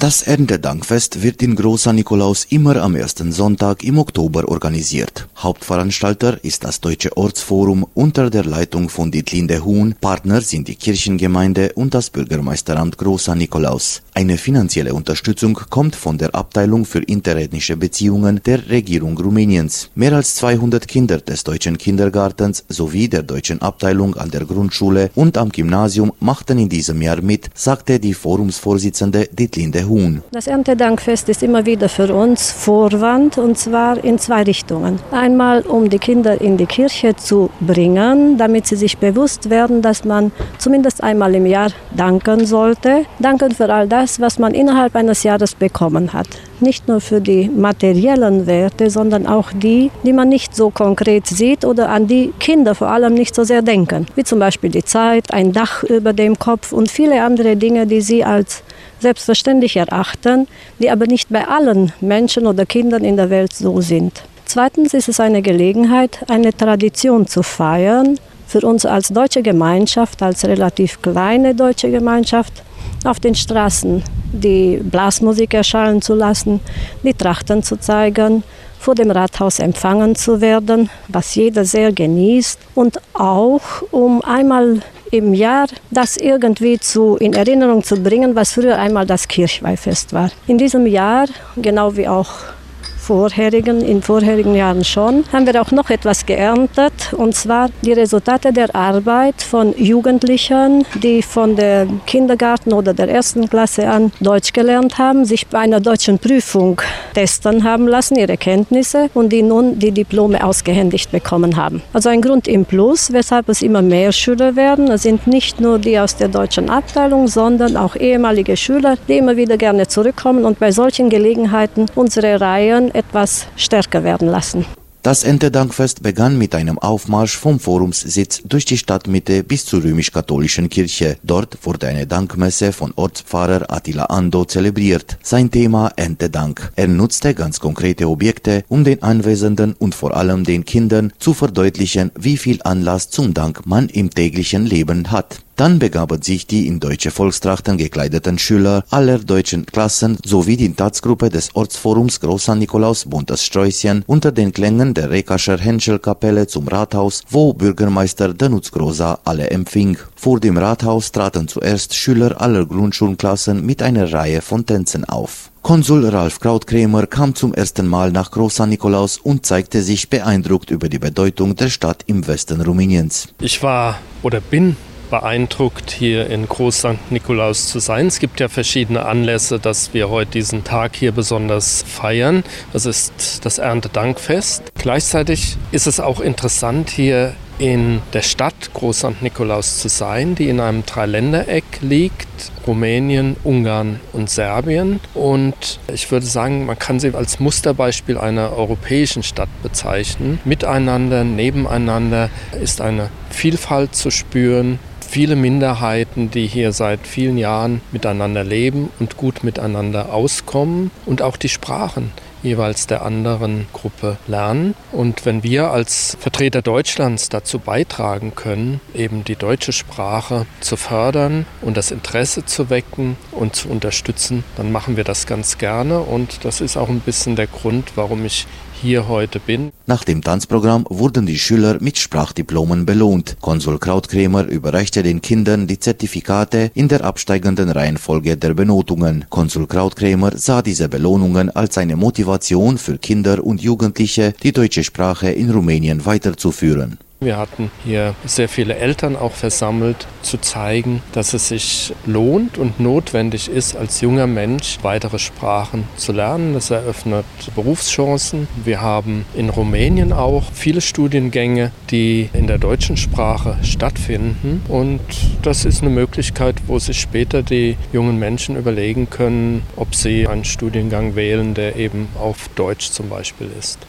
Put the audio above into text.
Das Erntedankfest wird in Großer Nikolaus immer am ersten Sonntag im Oktober organisiert. Hauptveranstalter ist das Deutsche Ortsforum unter der Leitung von Dietlinde Huhn. Partner sind die Kirchengemeinde und das Bürgermeisteramt Großer Nikolaus. Eine finanzielle Unterstützung kommt von der Abteilung für interethnische Beziehungen der Regierung Rumäniens. Mehr als 200 Kinder des deutschen Kindergartens sowie der deutschen Abteilung an der Grundschule und am Gymnasium machten in diesem Jahr mit, sagte die Forumsvorsitzende Dietlinde Huhn. Das Erntedankfest ist immer wieder für uns Vorwand und zwar in zwei Richtungen. Einmal, um die Kinder in die Kirche zu bringen, damit sie sich bewusst werden, dass man zumindest einmal im Jahr danken sollte. Danken für all das, was man innerhalb eines Jahres bekommen hat. Nicht nur für die materiellen Werte, sondern auch die, die man nicht so konkret sieht oder an die Kinder vor allem nicht so sehr denken. Wie zum Beispiel die Zeit, ein Dach über dem Kopf und viele andere Dinge, die sie als selbstverständlich erachten, die aber nicht bei allen Menschen oder Kindern in der Welt so sind. Zweitens ist es eine Gelegenheit, eine Tradition zu feiern, für uns als deutsche Gemeinschaft, als relativ kleine deutsche Gemeinschaft, auf den Straßen die Blasmusik erschallen zu lassen, die Trachten zu zeigen, vor dem Rathaus empfangen zu werden, was jeder sehr genießt und auch um einmal im Jahr das irgendwie zu, in Erinnerung zu bringen, was früher einmal das Kirchweihfest war. In diesem Jahr, genau wie auch vorherigen, in vorherigen Jahren schon, haben wir auch noch etwas geerntet, und zwar die Resultate der Arbeit von Jugendlichen, die von der Kindergarten oder der ersten Klasse an Deutsch gelernt haben, sich bei einer deutschen Prüfung testen haben lassen, ihre Kenntnisse, und die nun die Diplome ausgehändigt bekommen haben. Also ein Grund im Plus, weshalb es immer mehr Schüler werden. Es sind nicht nur die aus der deutschen Abteilung, sondern auch ehemalige Schüler, die immer wieder gerne zurückkommen und bei solchen Gelegenheiten unsere Reihen etwas stärker werden lassen. Das Erntedankfest begann mit einem Aufmarsch vom Forumssitz durch die Stadtmitte bis zur römisch-katholischen Kirche. Dort wurde eine Dankmesse von Ortspfarrer Attila Ando zelebriert. Sein Thema Erntedank. Er nutzte ganz konkrete Objekte, um den Anwesenden und vor allem den Kindern zu verdeutlichen, wie viel Anlass zum Dank man im täglichen Leben hat. Dann begaben sich die in deutsche Volkstrachten gekleideten Schüler aller deutschen Klassen sowie die Tanzgruppe des Ortsforums Großer Nikolaus Buntes Sträußchen unter den Klängen der Rekascher Henschelkapelle zum Rathaus, wo Bürgermeister Danutz Grosa alle empfing. Vor dem Rathaus traten zuerst Schüler aller Grundschulklassen mit einer Reihe von Tänzen auf. Konsul Ralf Krautkrämer kam zum ersten Mal nach Großer Nikolaus und zeigte sich beeindruckt über die Bedeutung der Stadt im Westen Rumäniens. Ich war oder bin beeindruckt, hier in Groß St. Nikolaus zu sein. Es gibt ja verschiedene Anlässe, dass wir heute diesen Tag hier besonders feiern. Das ist das Erntedankfest. Gleichzeitig ist es auch interessant, hier in der Stadt Groß St. Nikolaus zu sein, die in einem Dreiländereck liegt. Rumänien, Ungarn und Serbien. Und ich würde sagen, man kann sie als Musterbeispiel einer europäischen Stadt bezeichnen. Miteinander, nebeneinander ist eine Vielfalt zu spüren, viele Minderheiten, die hier seit vielen Jahren miteinander leben und gut miteinander auskommen und auch die Sprachen jeweils der anderen Gruppe lernen. Und wenn wir als Vertreter Deutschlands dazu beitragen können, eben die deutsche Sprache zu fördern und das Interesse zu wecken und zu unterstützen, dann machen wir das ganz gerne. Und das ist auch ein bisschen der Grund, warum ich hier heute bin. Nach dem Tanzprogramm wurden die Schüler mit Sprachdiplomen belohnt. Konsul Krautkrämer überreichte den Kindern die Zertifikate in der absteigenden Reihenfolge der Benotungen. Konsul Krautkrämer sah diese Belohnungen als eine Motivation für Kinder und Jugendliche, die deutsche Sprache in Rumänien weiterzuführen. Wir hatten hier sehr viele Eltern auch versammelt, zu zeigen, dass es sich lohnt und notwendig ist, als junger Mensch weitere Sprachen zu lernen. Das eröffnet Berufschancen. Wir haben in Rumänien auch viele Studiengänge, die in der deutschen Sprache stattfinden. Und das ist eine Möglichkeit, wo sich später die jungen Menschen überlegen können, ob sie einen Studiengang wählen, der eben auf Deutsch zum Beispiel ist.